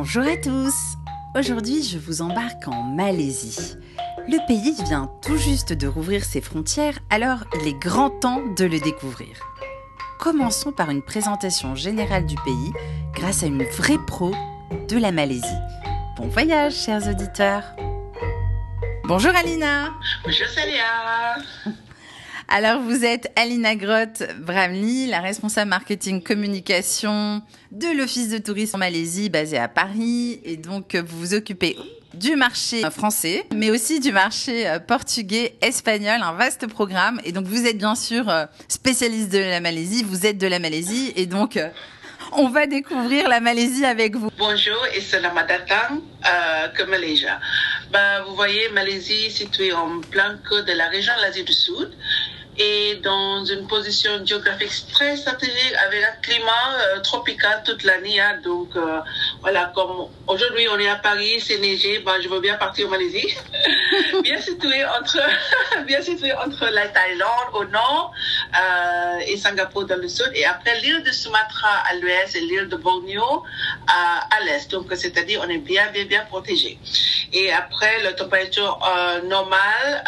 Bonjour à tous Aujourd'hui, je vous embarque en Malaisie. Le pays vient tout juste de rouvrir ses frontières, alors il est grand temps de le découvrir. Commençons par une présentation générale du pays grâce à une vraie pro de la Malaisie. Bon voyage, chers auditeurs Bonjour Alina Bonjour Salia alors, vous êtes Alina Grotte Bramley, la responsable marketing communication de l'Office de tourisme en Malaisie basé à Paris. Et donc, vous vous occupez du marché français, mais aussi du marché euh, portugais, espagnol, un vaste programme. Et donc, vous êtes bien sûr euh, spécialiste de la Malaisie, vous êtes de la Malaisie. Et donc, euh, on va découvrir la Malaisie avec vous. Bonjour et selamat datang que Malaisie. Bah, vous voyez, Malaisie située en plein cœur de la région l'Asie du Sud et dans une position géographique très stratégique avec un climat euh, tropical toute l'année. Hein. Donc euh, voilà, comme aujourd'hui on est à Paris, c'est neigé, bah, je veux bien partir au Malaisie. bien situé entre, bien situé entre la Thaïlande au nord euh, et Singapour dans le sud, et après l'île de Sumatra à l'ouest et l'île de Borneo à, à l'est. Donc c'est-à-dire on est bien bien bien protégé. Et après la température normale,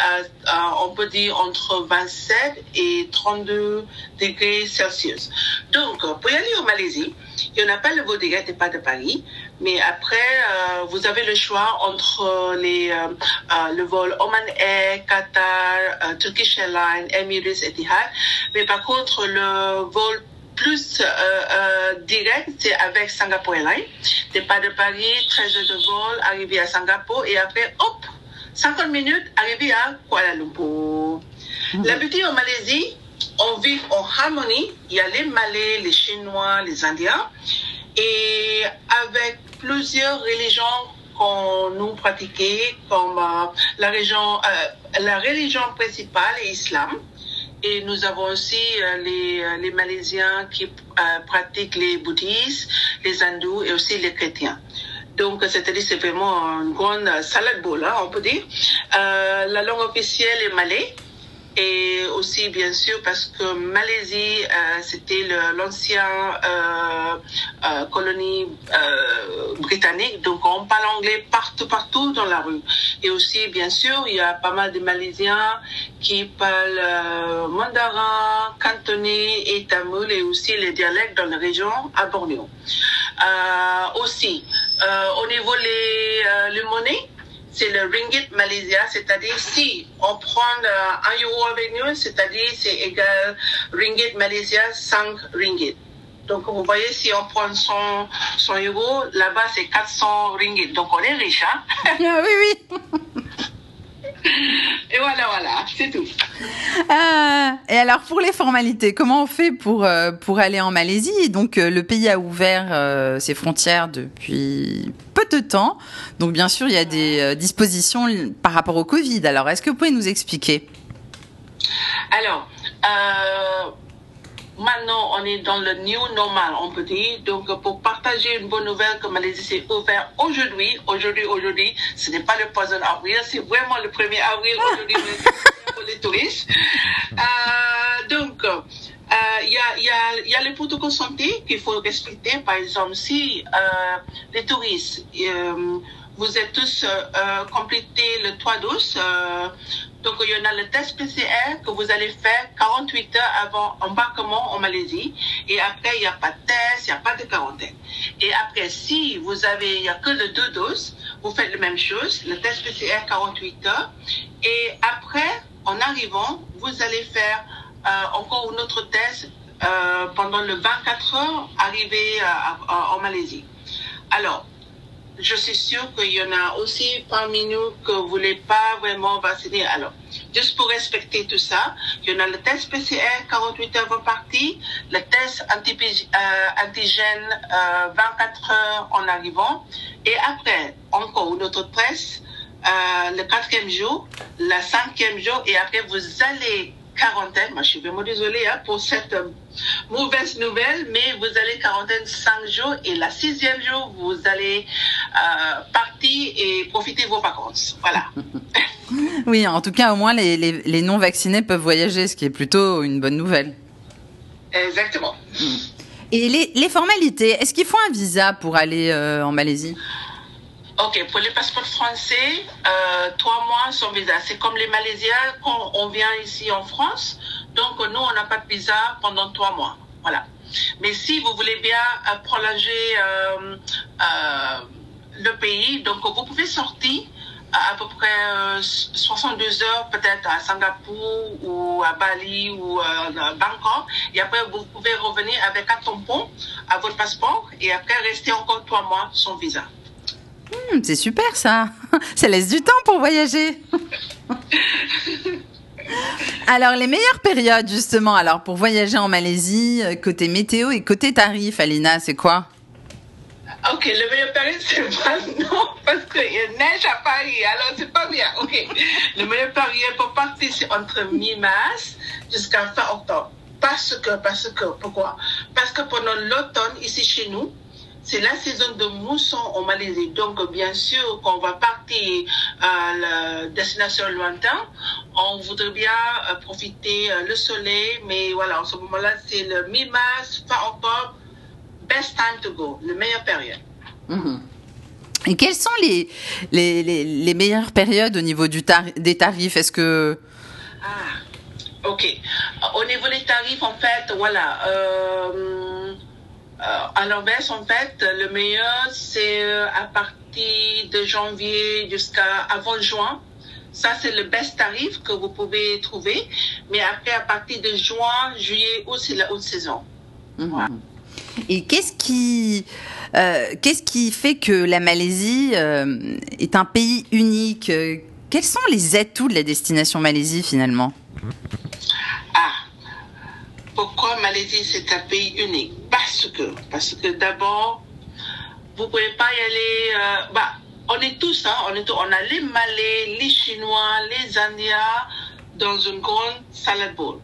on peut dire entre 27 et 32 degrés Celsius. Donc, pour y aller au Malaisie, il n'y en a pas le vol direct et pas de Paris. Mais après, euh, vous avez le choix entre les, euh, euh, le vol Oman Air, Qatar, Turkish Airlines, Emirates, Etihad. Mais par contre, le vol plus direct, c'est avec Singapore Airlines. Départ de Paris, 13 heures de vol, arrivé à Singapour et après, hop, 50 minutes, arrivé à Kuala Lumpur. L'habitude en Malaisie, on vit en harmonie. Il y a les Malais, les Chinois, les Indiens. Et avec plusieurs religions qu'on nous pratiquait, comme euh, la, religion, euh, la religion principale est l'islam. Et nous avons aussi euh, les, les Malaisiens qui pratiquent les bouddhistes, les hindous et aussi les chrétiens. Donc, c'est-à-dire, c'est vraiment une grande salade boule, hein, on peut dire. la langue officielle est malais et aussi bien sûr parce que Malaisie euh, c'était l'ancien euh, euh, colonie euh, britannique. Donc on parle anglais partout partout dans la rue. Et aussi bien sûr il y a pas mal de Malaisiens qui parlent euh, mandarin cantonais et tamoul et aussi les dialectes dans la région à Bornéo. Euh, aussi au niveau les, les monnaies c'est le ringgit Malaysia, c'est-à-dire si on prend un euro avec nous, c'est-à-dire c'est égal ringgit Malaysia 5 ringgit. Donc vous voyez, si on prend son, son euro, là-bas c'est 400 ringgit. Donc on est riche, hein? Ah, Oui, oui. Et voilà, voilà, c'est tout. Ah, et alors pour les formalités, comment on fait pour euh, pour aller en Malaisie? Donc euh, le pays a ouvert euh, ses frontières depuis peu de temps. Donc bien sûr, il y a des dispositions par rapport au Covid. Alors est-ce que vous pouvez nous expliquer? Alors, Maintenant, on est dans le new normal, on peut dire. Donc, pour partager une bonne nouvelle que Malaisie s'est ouvert aujourd'hui, aujourd'hui, aujourd'hui, ce n'est pas le poison avril, c'est vraiment le 1er avril aujourd'hui pour les touristes. Euh, donc, il y, a, y, a, y a les protocoles santé qu'il faut respecter. Par exemple, si euh, les touristes, euh, vous êtes tous euh, complétés le 3 12, donc, il y en a le test PCR que vous allez faire 48 heures avant embarquement en Malaisie. Et après, il n'y a pas de test, il n'y a pas de quarantaine. Et après, si vous avez, il n'y a que le deux doses, vous faites la même chose, le test PCR 48 heures. Et après, en arrivant, vous allez faire euh, encore un autre test euh, pendant le 24 heures arrivé en Malaisie. Alors, je suis sûre qu'il y en a aussi parmi nous que vous voulez pas vraiment vacciner. Alors, juste pour respecter tout ça, il y en a le test PCR 48 heures avant partie, le test euh, antigène 24 euh, heures en arrivant, et après, encore une autre test, euh, le quatrième jour, le cinquième jour, et après, vous allez quarantaine. Moi, je suis vraiment désolée hein, pour cette euh, mauvaise nouvelle, mais vous allez quarantaine cinq jours et la sixième jour, vous allez euh, partir et profiter de vos vacances. Voilà. oui, en tout cas, au moins, les, les, les non-vaccinés peuvent voyager, ce qui est plutôt une bonne nouvelle. Exactement. Mm. Et les, les formalités, est-ce qu'il faut un visa pour aller euh, en Malaisie? Ok, pour les passeports français, euh, trois mois sans visa. C'est comme les Malaisiens quand on vient ici en France. Donc nous, on n'a pas de visa pendant trois mois. Voilà. Mais si vous voulez bien euh, prolonger euh, le pays, donc vous pouvez sortir à, à peu près 62 heures peut-être à Singapour ou à Bali ou à Bangkok. Et après, vous pouvez revenir avec un tampon à votre passeport et après rester encore trois mois sans visa. Hmm, c'est super ça. Ça laisse du temps pour voyager. Alors, les meilleures périodes, justement, alors pour voyager en Malaisie, côté météo et côté tarif, Alina, c'est quoi? Ok, le meilleur période, c'est maintenant parce qu'il y a neige à Paris, alors c'est pas bien. Ok, le meilleur période pour partir, c'est entre mi-mars jusqu'à fin octobre. Parce que, parce que, pourquoi? Parce que pendant l'automne, ici chez nous, c'est la saison de mousson en Malaisie. Donc, bien sûr, quand on va partir à la destination lointaine, on voudrait bien euh, profiter euh, le soleil. Mais voilà, en ce moment-là, c'est le mi-mars, fin octobre, best time to go, la meilleure période. Mmh. Et quelles sont les, les, les, les, meilleures périodes au niveau du tar des tarifs? Est-ce que... Ah, ok. Au niveau des tarifs, en fait, voilà. Euh, à l'inverse, en fait, le meilleur, c'est à partir de janvier jusqu'à avant juin. Ça, c'est le best tarif que vous pouvez trouver. Mais après, à partir de juin, juillet, août, c'est la haute saison. Mmh. Voilà. Et qu'est-ce qui, euh, qu'est-ce qui fait que la Malaisie euh, est un pays unique? Quels sont les atouts de la destination Malaisie finalement? Pourquoi Malaisie c'est un pays unique? Parce que, parce que d'abord, vous pouvez pas y aller. Euh, bah, on est tous, hein, on est tous, on a les Malais, les Chinois, les Indiens dans une grande salade bowl.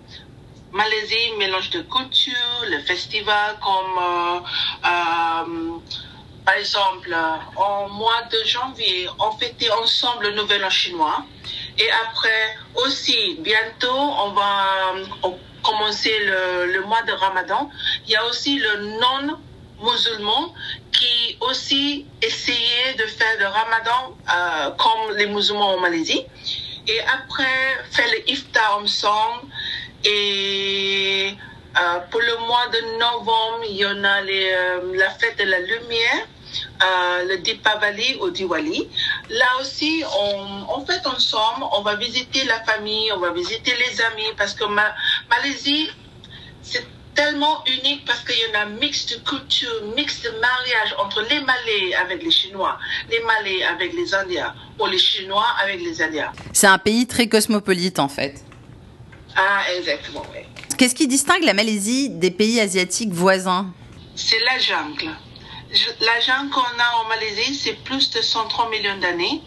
Malaisie, mélange de culture, le festival comme euh, euh, par exemple en mois de janvier, on fêtait ensemble le Nouvel An chinois et après aussi bientôt on va commencer le, mois de Ramadan. Il y a aussi le non musulman qui aussi essayait de faire le Ramadan euh, comme les musulmans en Malaisie. Et après faire le iftar ensemble. Et euh, pour le mois de novembre, il y en a les, euh, la fête de la lumière, euh, le Dipavali ou Diwali. Là aussi, on, on fait ensemble, on va visiter la famille, on va visiter les amis, parce que ma, Malaisie, c'est tellement unique parce qu'il y en a un mix de culture, mix de mariage entre les Malais avec les Chinois, les Malais avec les Indiens, ou les Chinois avec les Indiens. C'est un pays très cosmopolite en fait. Ah, exactement, oui. Qu'est-ce qui distingue la Malaisie des pays asiatiques voisins? C'est la jungle. La jungle qu'on a en Malaisie, c'est plus de 103 millions d'années.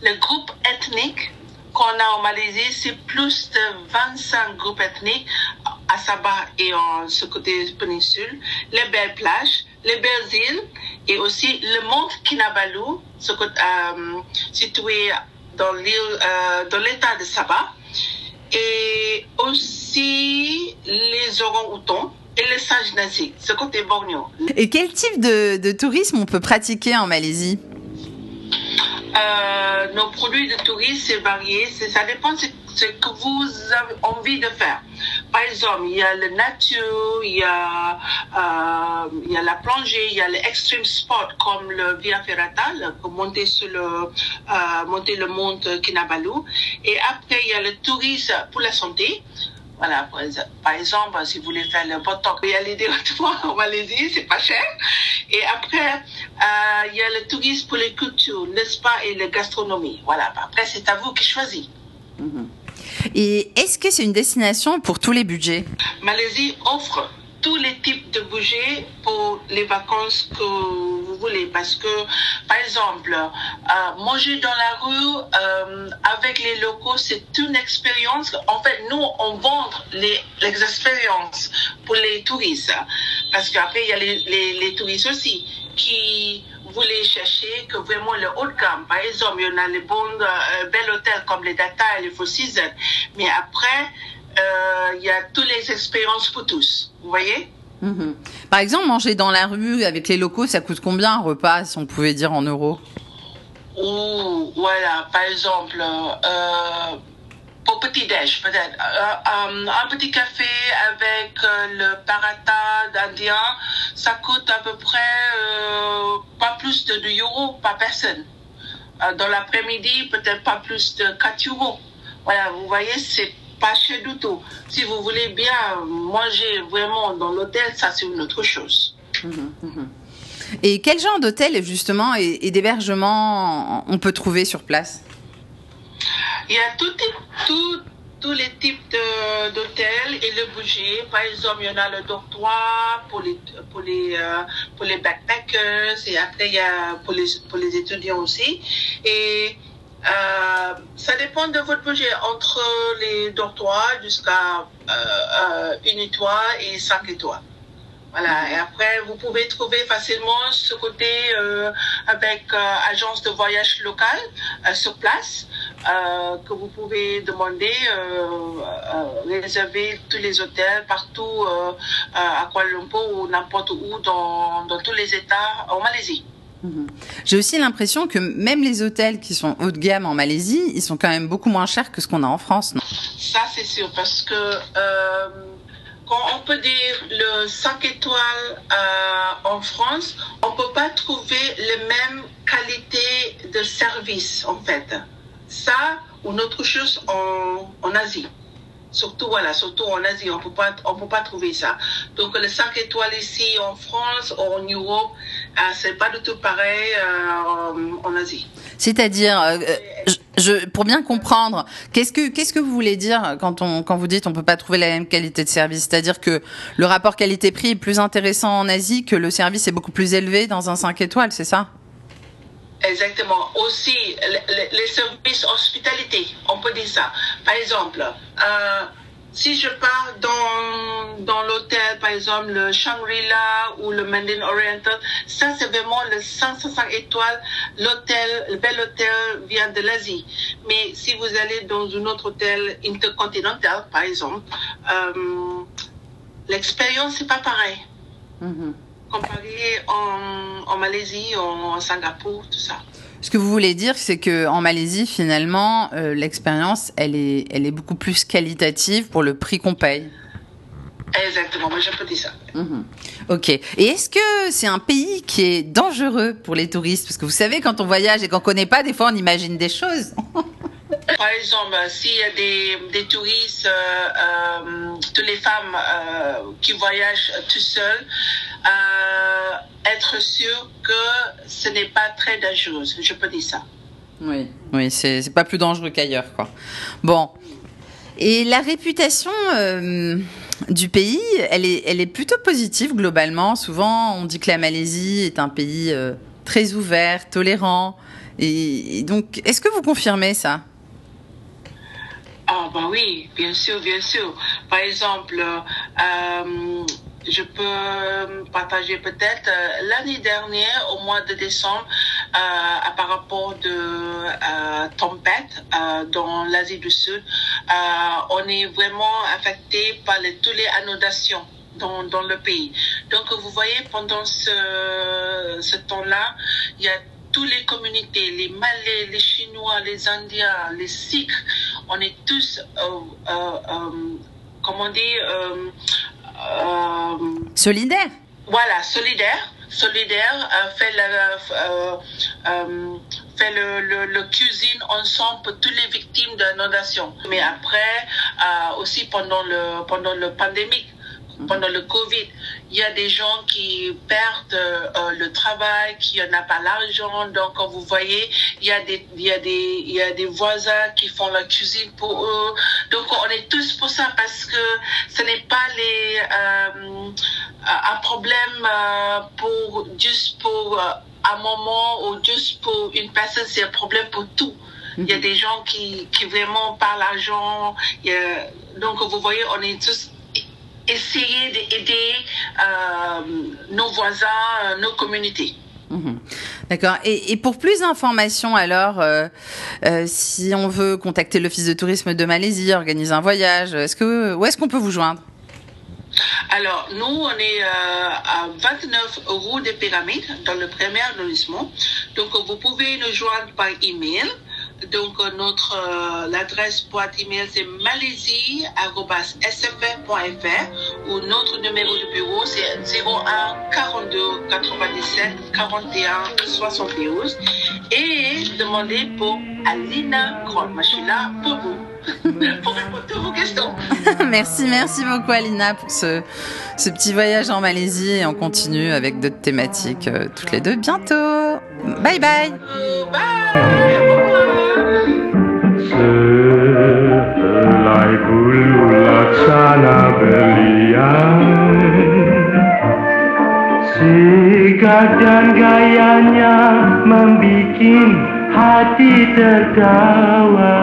Le groupe ethnique qu'on a en Malaisie, c'est plus de 25 groupes ethniques à Sabah et en ce côté péninsule. Les belles plages, les belles îles et aussi le mont Kinabalu, ce côté, euh, situé dans l'île, euh, dans l'état de Sabah et aussi les orang-outans et les singes nasiques, ce côté Bornéo. Et quel type de, de, tourisme on peut pratiquer en Malaisie euh, Nos produits de tourisme, c'est varié. Ça dépend de ce que vous avez envie de faire. Par exemple, il y a la nature, il y a, euh, il y a la plongée, il y a les extreme sports comme le Via Ferrata, le, monter sur le, euh, monter le mont Kinabalu. Et après, il y a le tourisme pour la santé. Voilà, par exemple, si vous voulez faire le botox, il y a les directement en Malaisie, c'est pas cher. Et après, euh, il y a le tourisme pour les cultures, le spa et la gastronomie. Voilà, après, c'est à vous qui choisissez. Mm -hmm. Et est-ce que c'est une destination pour tous les budgets? Malaisie offre tous les types de budgets pour les vacances que vous voulez. Parce que, par exemple, euh, manger dans la rue euh, avec les locaux, c'est une expérience. En fait, nous, on vend les, les expériences pour les touristes. Parce qu'après, il y a les, les, les touristes aussi qui voulez chercher que vraiment le haut de gamme. Par exemple, il y en a les bons euh, bels hôtels comme les Data et les Four Seasons. Mais après, euh, il y a toutes les expériences pour tous. Vous voyez? Mhm. Par exemple, manger dans la rue avec les locaux, ça coûte combien un repas, si on pouvait dire en euros? Ou voilà, par exemple, euh, pour petit-déj, peut-être, euh, un petit café avec euh, le paratha d'Indien, ça coûte à peu près euh, pas plus de 2 euros par personne. Euh, dans l'après-midi, peut-être pas plus de 4 euros. Voilà, vous voyez, c'est pas cher du tout. Si vous voulez bien manger vraiment dans l'hôtel, ça c'est une autre chose. Mhm, mhm. Et quel genre d'hôtel justement et, et d'hébergement on peut trouver sur place? Il y a tout, tout, tous les types d'hôtels et le budget. Par exemple, il y en a le dortoir pour les, pour les, euh, pour les backpackers et après il y a pour les, pour les étudiants aussi. Et euh, ça dépend de votre budget entre les dortoirs jusqu'à euh, euh, une étoile et cinq étoiles. Voilà. Et après, vous pouvez trouver facilement ce côté euh, avec euh, agence de voyage locale euh, sur place euh, que vous pouvez demander, euh, euh, réserver tous les hôtels partout à Kuala Lumpur ou n'importe où dans, dans tous les États en Malaisie. Mhm. J'ai aussi l'impression que même les hôtels qui sont haut de gamme en Malaisie, ils sont quand même beaucoup moins chers que ce qu'on a en France. Ça, c'est sûr, parce que euh, quand on peut dire le 5 étoiles euh, en France, on peut pas trouver la même qualité de service, en fait. Ça, ou autre chose en, en Asie. Surtout, voilà, surtout en Asie, on peut pas, on peut pas trouver ça. Donc, le 5 étoiles ici en France ou en Europe, euh, c'est pas du tout pareil euh, en, Asie. C'est-à-dire, euh, je, je- pour bien comprendre, qu'est-ce que qu'est-ce que vous voulez dire quand on quand vous dites on peut pas trouver la même qualité de service? C'est-à-dire que le rapport qualité-prix est plus intéressant en Asie, que le service est beaucoup plus élevé dans un 5 étoiles, c'est ça? Exactement. Aussi, le- le- les services hospitalité, on peut dire ça. Par exemple, euh, si je pars dans, dans l'hôtel, par exemple, le Shangri-La ou le Mandarin Oriental, ça c'est vraiment le 165 étoiles. L'hôtel, le bel hôtel vient de l'Asie. Mais si vous allez dans un autre hôtel intercontinental, par exemple, euh, l'expérience c'est pas pareil. En, en Malaisie, en Singapour, tout ça. Ce que vous voulez dire, c'est que en Malaisie, finalement, euh, l'expérience, elle est elle est beaucoup plus qualitative pour le prix qu'on paye. Exactement, moi peux dire ça. Ok. Et est-ce que c'est un pays qui est dangereux pour les touristes? Parce que vous savez, quand on voyage et qu'on connaît pas, des fois, on imagine des choses. Par exemple, s'il y a des, des touristes, euh, euh, toutes les femmes euh, qui voyagent tout seules, être sûr que ce n'est pas très dangereux, je peux dire ça. Oui. Oui, c'est pas plus dangereux qu'ailleurs. Bon. Et la réputation du pays, elle est, elle est plutôt positive globalement. Souvent, on dit que la Malaisie est un pays très ouvert, tolérant. Et donc, est-ce que vous confirmez ça? Ah bah oui, bien sûr, bien sûr. Par exemple, euh, je peux partager peut-être euh, l'année dernière, au mois de décembre, euh, à- par rapport de euh, tempête euh, dans l'Asie du Sud, on est vraiment affecté par les, toutes les inondations. Dans, dans le pays. Donc, vous voyez, pendant ce, ce temps-là, il y a toutes les communautés, les Malais, les Chinois, les Indiens, les Sikhs, on est tous, euh, euh, euh, comment dire, euh, euh, Solidaire voilà, solidaire, solidaire, euh, fait la, fait le, le, le cuisine ensemble pour toutes les victimes d'inondation. Mais après, euh, aussi pendant le pendant le pandémique, pendant le Covid, il y a des gens qui perdent euh, le travail, qui n'ont pas l'argent. Donc, quand vous voyez, il y a des il y a des il y a des voisins qui font la cuisine pour eux. Donc, on est tous pour ça parce que ce n'est pas les euh, un problème euh, pour juste pour euh, un moment ou juste pour une personne, c'est un problème pour tout. Il y a des gens qui, qui vraiment par l'argent. a- Donc, vous voyez, on est tous essayer d'aider euh, nos voisins, euh, nos communautés. Mhm. D'accord. Et, et pour plus d'informations, alors, euh, euh, si on veut contacter l'Office de tourisme de Malaisie, organiser un voyage, est-ce que où est-ce qu'on peut vous joindre? Alors, nous, on est euh, à 29 rue des Pyramides, dans le premier arrondissement. Donc, vous pouvez nous joindre par email. Donc, euh, notre euh, l'adresse boîte email, c'est malaisie.sfr.fr ou notre numéro de bureau, c'est 01 42 97 41 71. Et demandez pour Alina. Moi, je suis là pour vous. pour répondre à vos questions. merci, merci beaucoup Alina pour ce, ce petit voyage en Malaisie et on continue avec d'autres thématiques euh, toutes les deux bientôt. Bye bye. Bye. sana berlian. Sikat dan gayanya membuat hati tertawa.